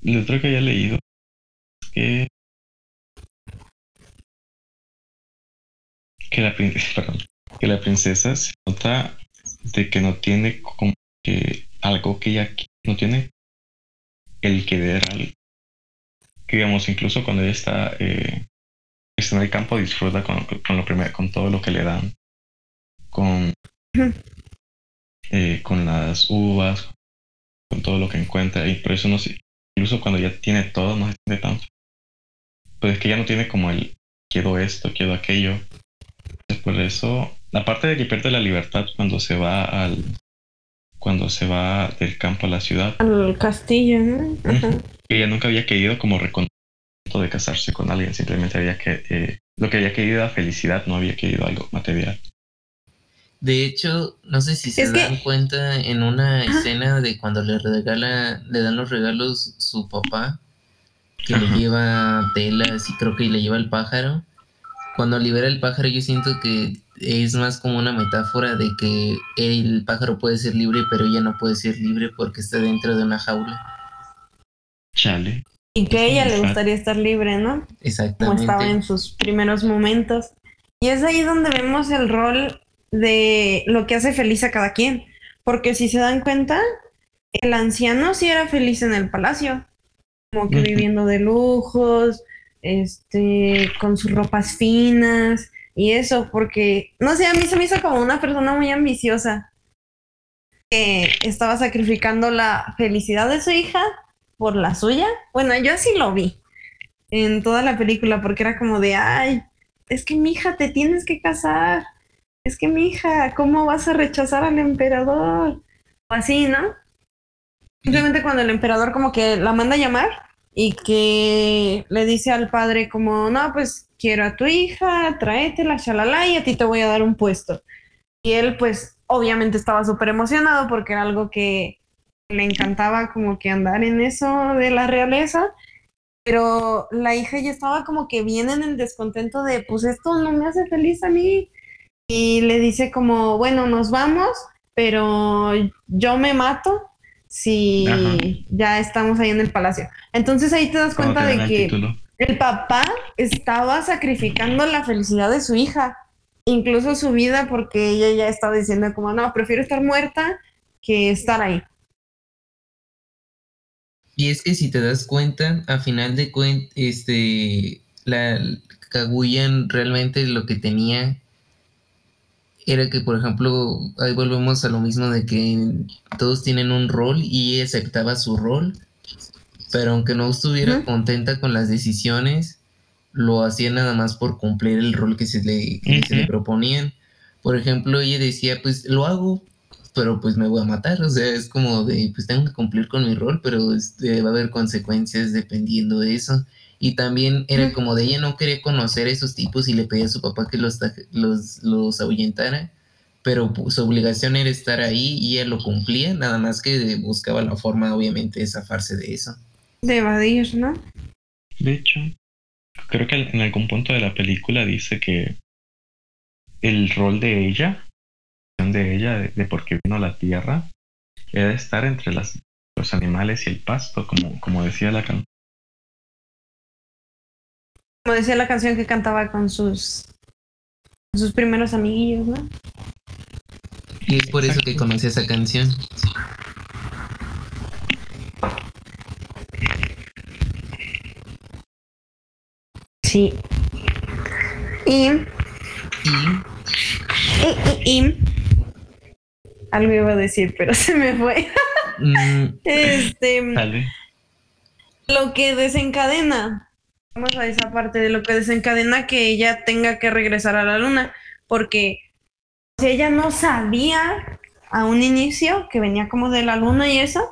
Lo otro que había leído es que. Que la princesa. Perdón. Que la princesa se nota de que no tiene como que algo que ella no tiene el querer algo. Que digamos, incluso cuando ella está, eh, está en el campo, disfruta con, con, lo primero, con todo lo que le dan, con, eh, con las uvas, con todo lo que encuentra, y por eso no sé, incluso cuando ya tiene todo, no se siente tanto. Pues es que ya no tiene como el quiero esto, quiero aquello. Por eso Aparte de que pierde la libertad cuando se va al. Cuando se va del campo a la ciudad. Al castillo, ¿no? Ella nunca había querido como reconocimiento de casarse con alguien, simplemente había que. Eh, lo que había querido era felicidad, no había querido algo material. De hecho, no sé si se dan cuenta en una escena de cuando le regala, le dan los regalos su papá, que le lleva telas y creo que le lleva el pájaro. Cuando libera el pájaro, yo siento que es más como una metáfora de que el pájaro puede ser libre, pero ella no puede ser libre porque está dentro de una jaula. Chale. Y que a ella le gustaría estar libre, ¿no? Exactamente. Como estaba en sus primeros momentos. Y es ahí donde vemos el rol de lo que hace feliz a cada quien. Porque si se dan cuenta, el anciano sí era feliz en el palacio. Como que viviendo de lujos, este, con sus ropas finas y eso, porque, no sé, a mí se me hizo como una persona muy ambiciosa, que estaba sacrificando la felicidad de su hija por la suya. Bueno, yo así lo vi en toda la película, porque era como de, ay, es que mi hija te tienes que casar, es que mi hija, ¿cómo vas a rechazar al emperador? O así, ¿no? Simplemente cuando el emperador como que la manda a llamar y que le dice al padre como, no, pues quiero a tu hija, tráetela, shalala, y a ti te voy a dar un puesto. Y él, pues, obviamente estaba súper emocionado porque era algo que le encantaba como que andar en eso de la realeza, pero la hija ya estaba como que bien en el descontento de, pues esto no me hace feliz a mí. Y le dice como, bueno, nos vamos, pero yo me mato si ya estamos ahí en el palacio. Entonces ahí te das cuenta de que el papá estaba sacrificando la felicidad de su hija, incluso su vida, porque ella ya estaba diciendo como, no, prefiero estar muerta que estar ahí. Y es que si te das cuenta, a final de cuentas, este, la Kaguyan realmente lo que tenía era que, por ejemplo, ahí volvemos a lo mismo de que todos tienen un rol y ella aceptaba su rol pero aunque no estuviera contenta con las decisiones, lo hacía nada más por cumplir el rol que se le, se le proponían. Por ejemplo, ella decía, pues lo hago, pero pues me voy a matar, o sea, es como de, pues tengo que cumplir con mi rol, pero este, va a haber consecuencias dependiendo de eso. Y también era como de ella no quería conocer a esos tipos y le pedía a su papá que los, los, los ahuyentara, pero su obligación era estar ahí y ella lo cumplía, nada más que buscaba la forma, obviamente, de zafarse de eso de evadir, ¿no? De hecho, creo que en algún punto de la película dice que el rol de ella, de ella, de, por qué vino a la Tierra, era estar entre las, los animales y el pasto, como, como decía la canción. Como decía la canción que cantaba con sus, sus primeros amiguillos, ¿no? Y es por eso que conocí esa canción. Sí. Y. Y. Y. Algo iba a decir, pero se me fue. Mm. este. Lo que desencadena vamos a esa parte de lo que desencadena que ella tenga que regresar a la luna, porque si ella no sabía a un inicio que venía como de la luna y eso,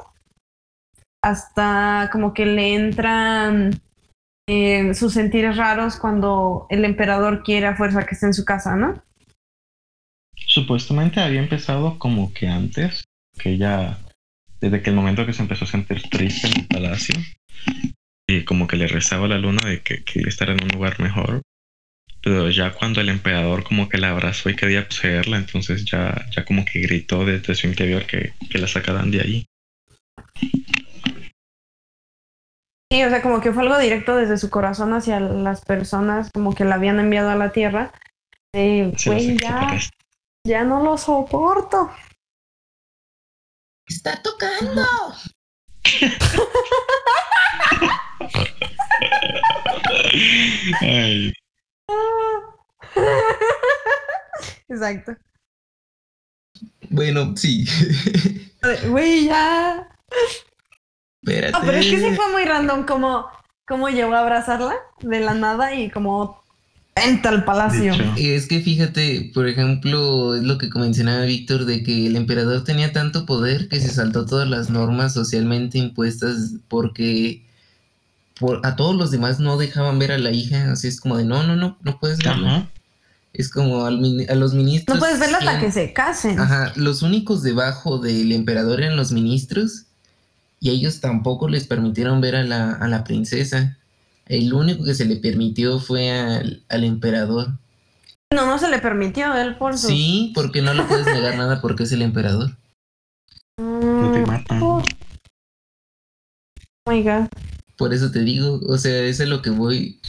hasta como que le entran eh, sus sentires raros cuando el emperador quiere a fuerza que esté en su casa, ¿no? Supuestamente había empezado como que antes, que ella, desde que el momento que se empezó a sentir triste en el palacio, y como que le rezaba a la luna de que quería estar en un lugar mejor, pero ya cuando el emperador como que la abrazó y quería poseerla, entonces ya, ya como que gritó desde su interior que, que la sacaran de ahí. Sí, o sea, como que fue algo directo desde su corazón hacia las personas como que la habían enviado a la tierra. güey, ya, ya no lo soporto. Está tocando. Exacto. Bueno, sí. Güey, ya. Espérate. No, pero es que sí fue muy random como, como llegó a abrazarla de la nada y como entra al palacio. Es que fíjate, por ejemplo, es lo que mencionaba Víctor de que el emperador tenía tanto poder que se saltó todas las normas socialmente impuestas porque a todos los demás no dejaban ver a la hija, así es como de no, no, no, no puedes verla. Es como a los ministros. No puedes verla hasta que se casen. Ajá, los únicos debajo del emperador eran los ministros y ellos tampoco les permitieron ver a la, a la princesa. El único que se le permitió fue al, al emperador. No, no se le permitió, él por su... Sí, porque no le puedes negar nada porque es el emperador. No te matan. Oh my god. Por eso te digo, o sea, eso es lo que voy.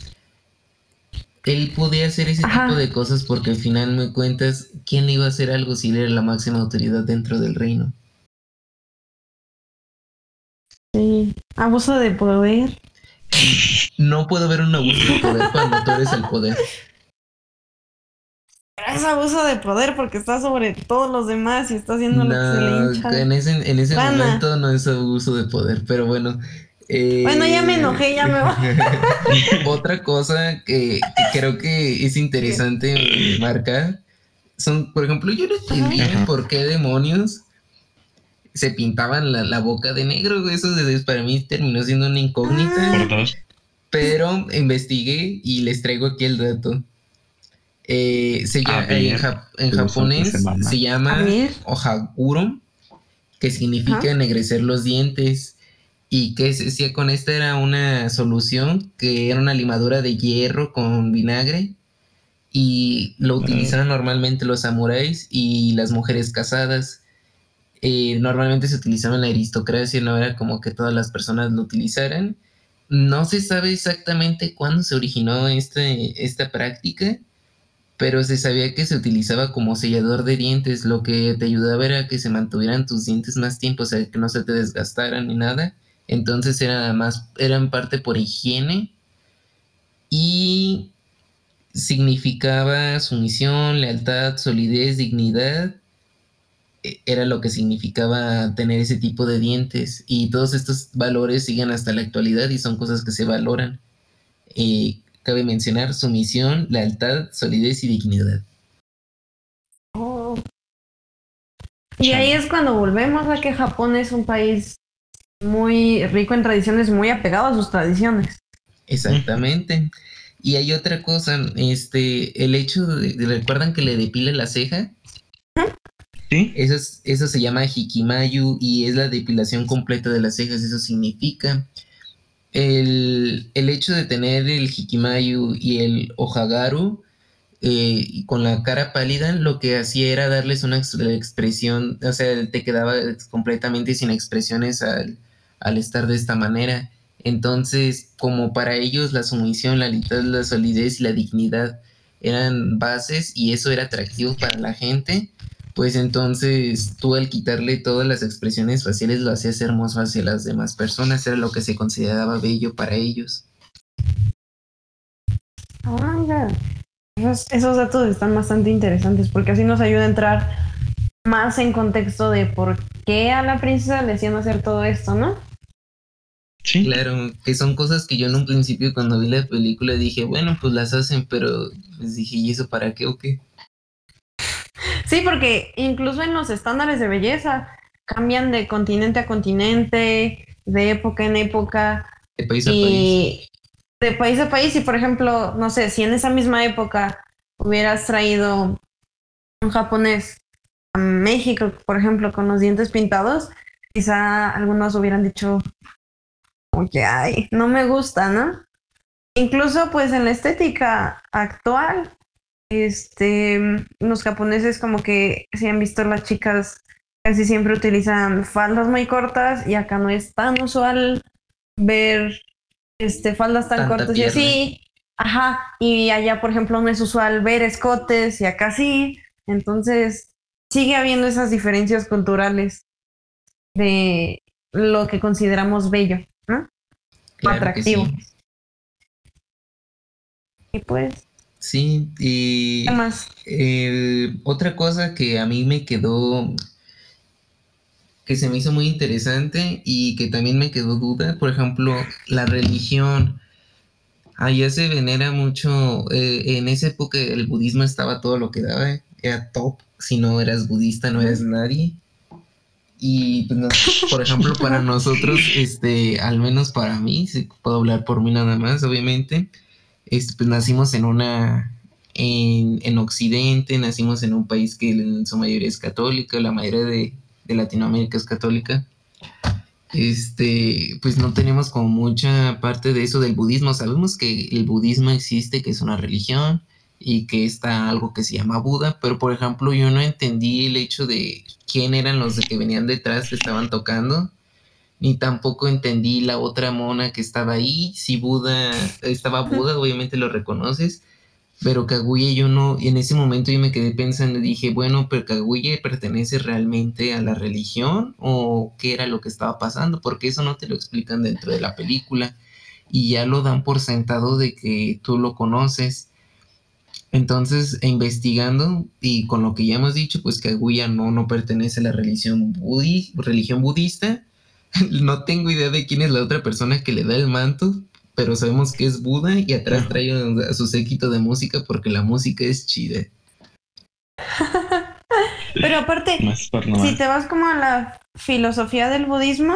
Él podía hacer ese tipo de cosas porque al final me cuentas, ¿quién le iba a hacer algo si él era la máxima autoridad dentro del reino? Sí, abuso de poder. No puedo ver un abuso de poder cuando tú eres el poder. Es abuso de poder porque está sobre todos los demás y está haciendo lo que se le hincha. En ese, en ese momento no es abuso de poder, pero bueno, bueno, ya me enojé, ya me voy. Otra cosa que, creo que es interesante marcar son, por ejemplo, yo no entendí por qué demonios se pintaban la, boca de negro. Eso para mí terminó siendo una incógnita. Pero investigué y les traigo aquí el dato. Eh, en, japonés se llama Ohaguro, que significa ennegrecer los dientes. Y que se decía con esta era una solución que era una limadura de hierro con vinagre y lo utilizaban normalmente los samuráis y las mujeres casadas. Eh, normalmente se utilizaba en la aristocracia, no era como que todas las personas lo utilizaran. No se sabe exactamente cuándo se originó este, esta práctica, pero se sabía que se utilizaba como sellador de dientes, lo que te ayudaba era que se mantuvieran tus dientes más tiempo, o sea, que no se te desgastaran ni nada. Entonces era más, era en parte por higiene y significaba sumisión, lealtad, solidez, dignidad. E, era lo que significaba tener ese tipo de dientes. Y todos estos valores siguen hasta la actualidad y son cosas que se valoran. Eh, cabe mencionar sumisión, lealtad, solidez y dignidad. Y ahí es cuando volvemos a que Japón es un país muy rico en tradiciones, muy apegado a sus tradiciones. Exactamente. Y hay otra cosa, este, el hecho de, recuerdan que le depila la ceja. Sí. Eso, eso se llama hikimayu y es la depilación completa de las cejas. Eso significa el, hecho de tener el hikimayu y el ohagaru eh, con la cara pálida, lo que hacía era darles una expresión, o sea, te quedaba completamente sin expresiones al, al estar de esta manera. Entonces, como para ellos la sumisión, la lealtad, la solidez y la dignidad eran bases y eso era atractivo para la gente, pues entonces tú al quitarle todas las expresiones faciales lo hacías hermoso hacia las demás personas, era lo que se consideraba bello para ellos. esos, esos datos están bastante interesantes porque así nos ayuda a entrar más en contexto de por qué a la princesa le hacían hacer todo esto, ¿no? Sí. Claro, que son cosas que yo en un principio cuando vi la película dije, bueno, pues las hacen, pero les dije, ¿y eso para qué o qué? Sí, porque incluso en los estándares de belleza cambian de continente a continente, de época en época. De país a país. De país a país. Y por ejemplo, no sé, si en esa misma época hubieras traído un japonés a México, por ejemplo, con los dientes pintados, quizá algunos hubieran dicho, oye, ay, no me gusta, ¿no? Incluso pues en la estética actual, este, los japoneses como que si han visto las chicas casi siempre utilizan faldas muy cortas y acá no es tan usual ver este faldas tan cortas y así. Ajá, y allá por ejemplo no es usual ver escotes y acá sí. Entonces, sigue habiendo esas diferencias culturales de lo que consideramos bello, atractivo. Y pues. Sí, y. ¿Qué más? Eh, otra cosa que a mí me quedó. que se me hizo muy interesante y que también me quedó duda, por ejemplo, la religión. Allá se venera mucho. Eh, en esa época el budismo estaba todo lo que daba, era top. Si no eras budista, no eras nadie. Y pues, por ejemplo, para nosotros, este, al menos para mí, si puedo hablar por mí nada más, obviamente, este, pues nacimos en una, en, en, Occidente, nacimos en un país que en su mayoría es católica, la mayoría de, de Latinoamérica es católica. Este, pues no tenemos como mucha parte de eso del budismo. Sabemos que el budismo existe, que es una religión, y que está algo que se llama Buda, pero por ejemplo yo no entendí el hecho de quién eran los de que venían detrás que estaban tocando, ni tampoco entendí la otra mona que estaba ahí, si Buda, estaba Buda, obviamente lo reconoces, pero Kaguya yo no, en ese momento yo me quedé pensando y dije, bueno, pero Kaguya pertenece realmente a la religión o qué era lo que estaba pasando, porque eso no te lo explican dentro de la película y ya lo dan por sentado de que tú lo conoces entonces, investigando y con lo que ya hemos dicho, pues que Kaguya no, no pertenece a la religión, religión budista. No tengo idea de quién es la otra persona que le da el manto, pero sabemos que es Buda y atrás trae a su séquito de música porque la música es chida. pero aparte, si te vas como a la filosofía del budismo,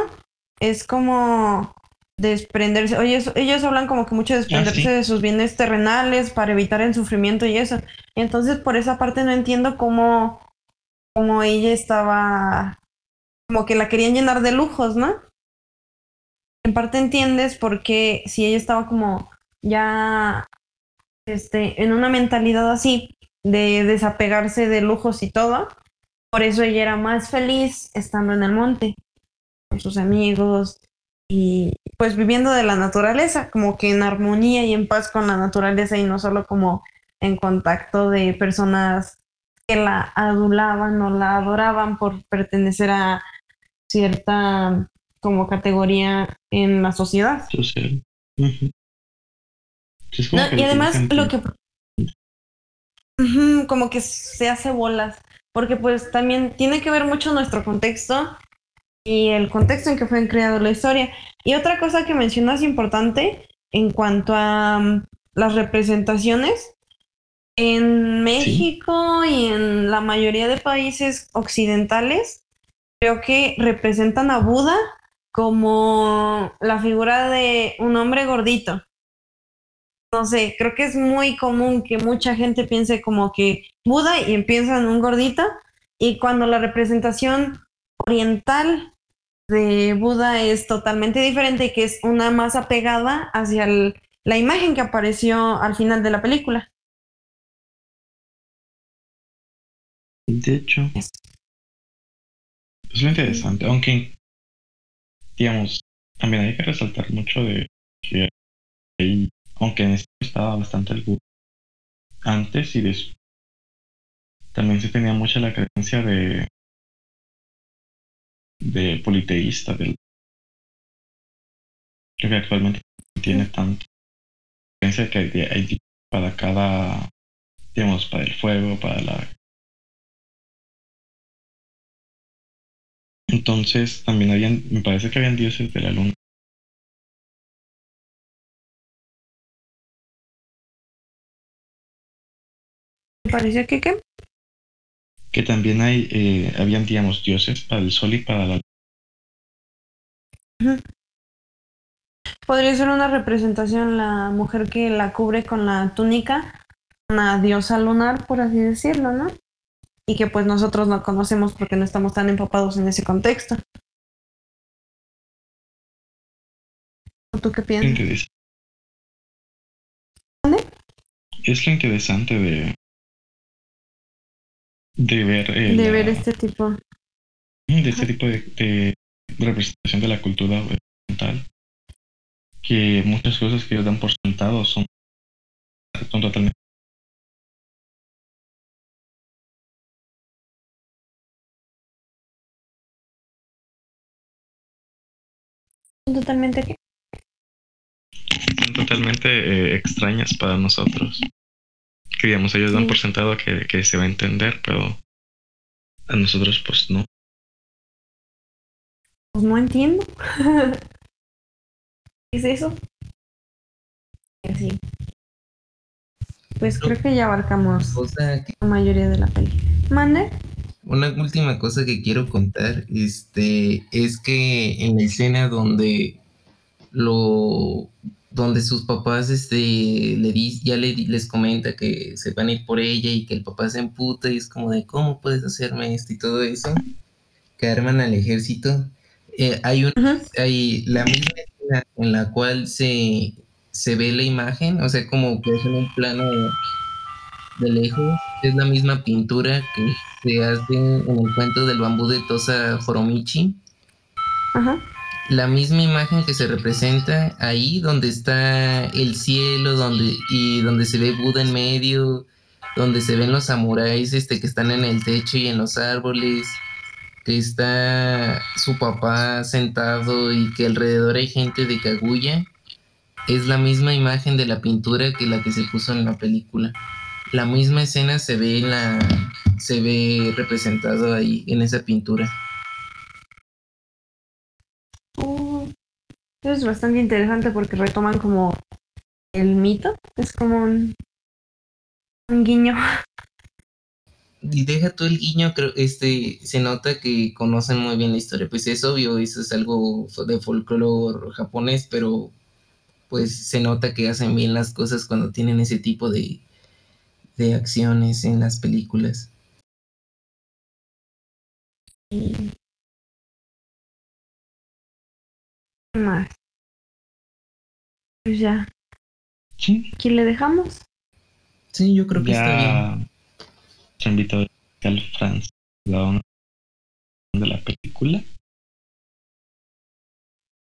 es como desprenderse. Oye, ellos hablan como que mucho de ah, desprenderse de sus bienes terrenales para evitar el sufrimiento y eso. Entonces, por esa parte no entiendo cómo, cómo ella estaba, como que la querían llenar de lujos, ¿no? En parte entiendes porque si ella estaba como ya este, en una mentalidad así de desapegarse de lujos y todo, por eso ella era más feliz estando en el monte, con sus amigos, y pues viviendo de la naturaleza, como que en armonía y en paz con la naturaleza y no solo como en contacto de personas que la adulaban o la adoraban por pertenecer a cierta como categoría en la sociedad. Social. y además lo que como que se hace bolas, porque pues también tiene que ver mucho nuestro contexto y el contexto en que fue creado la historia. Y otra cosa que mencionas importante en cuanto a mm, las representaciones, en México y en la mayoría de países occidentales, creo que representan a Buda como la figura de un hombre gordito. No sé, creo que es muy común que mucha gente piense como que Buda y empieza en un gordito y cuando la representación oriental de Buda es totalmente diferente y que es una más apegada hacia la imagen que apareció al final de la película. De hecho, es muy interesante, aunque, digamos, también hay que resaltar mucho de que aunque en esto estaba bastante el antes y después, también se tenía mucha la creencia de de politeísta del que actualmente tiene tanto. Piensa que hay, para cada digamos para el fuego para la entonces también habían me parece que habían dioses de la luna. Me parece que qué que también hay, eh, habían, digamos, dioses para el sol y para la Podría ser una representación la mujer que la cubre con la túnica, una diosa lunar, por así decirlo, ¿no? Y que pues nosotros no conocemos porque no estamos tan empapados en ese contexto. ¿Tú qué piensas? Es lo interesante de, de ver de ver este tipo de este tipo de, representación de la cultura occidental que muchas cosas que ellos dan por sentado son, son totalmente totalmente qué? Son totalmente eh, extrañas para nosotros. Que digamos, ellos dan por sentado que, que se va a entender, pero a nosotros pues no. Pues no entiendo. ¿Qué es eso? Así. Pues creo que ya abarcamos la mayoría de la película. ¿Mande? Una última cosa que quiero contar, este, es que en la escena donde lo donde sus papás este le ya le, les comenta que se van a ir por ella y que el papá se emputa y es como de cómo puedes hacerme esto y todo eso que arman al ejército. Eh, hay una hay la misma escena en la cual se, se ve la imagen o sea como que es en un plano de lejos es la misma pintura que se hace en el cuento del bambú de Tosa Joromichi. Ajá la misma imagen que se representa ahí, donde está el cielo, donde, y donde se ve Buda en medio, donde se ven los samuráis este, que están en el techo y en los árboles, que está su papá sentado y que alrededor hay gente de Kaguya, es la misma imagen de la pintura que la que se puso en la película. La misma escena se ve la se ve representado ahí en esa pintura. Es bastante interesante porque retoman como el mito. Es como un, un guiño. Y deja tú el guiño, creo, este, se nota que conocen muy bien la historia. Pues es obvio, eso es algo de folclore japonés, pero pues se nota que hacen bien las cosas cuando tienen ese tipo de, de acciones en las películas. Más. Pues ya. Sí. ¿Quién le dejamos? Sí, yo creo que está bien. Se invitó al Franz de la película.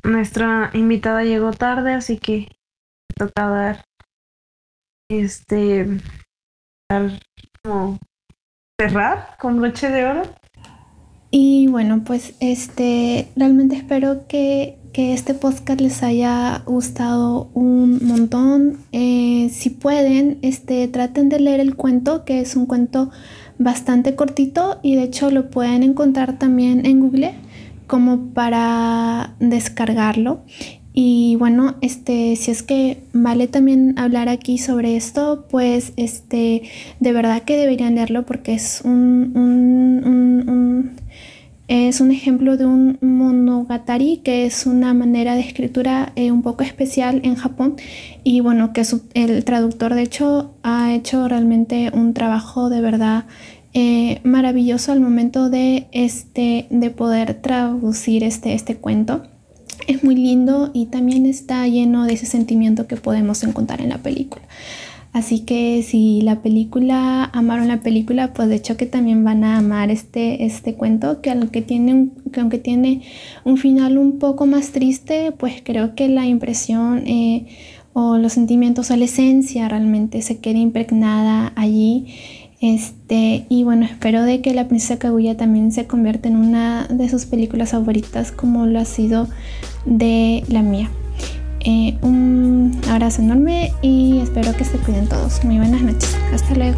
Nuestra invitada llegó tarde, así que toca dar este dar como cerrar con broche de oro. Y bueno, pues este realmente espero que que este podcast les haya gustado un montón. Eh, si pueden, este, traten de leer el cuento, que es un cuento bastante cortito y de hecho lo pueden encontrar también en Google como para descargarlo. Y bueno, este, si es que vale también hablar aquí sobre esto, pues este, de verdad que deberían leerlo porque es un, un, un es un ejemplo de un monogatari, que es una manera de escritura eh, un poco especial en Japón. Y bueno, que el traductor de hecho ha hecho realmente un trabajo de verdad eh, maravilloso al momento de, este, de poder traducir este, este cuento. Es muy lindo y también está lleno de ese sentimiento que podemos encontrar en la película. Así que si la película, amaron la película, pues de hecho que también van a amar este, este cuento, que aunque, tiene un, que aunque tiene un final un poco más triste, pues creo que la impresión eh, o los sentimientos o la esencia realmente se queda impregnada allí. Este, y bueno, espero de que La Princesa Kaguya también se convierta en una de sus películas favoritas como lo ha sido de la mía. Eh, un abrazo enorme y espero que se cuiden todos. Muy buenas noches. Hasta luego.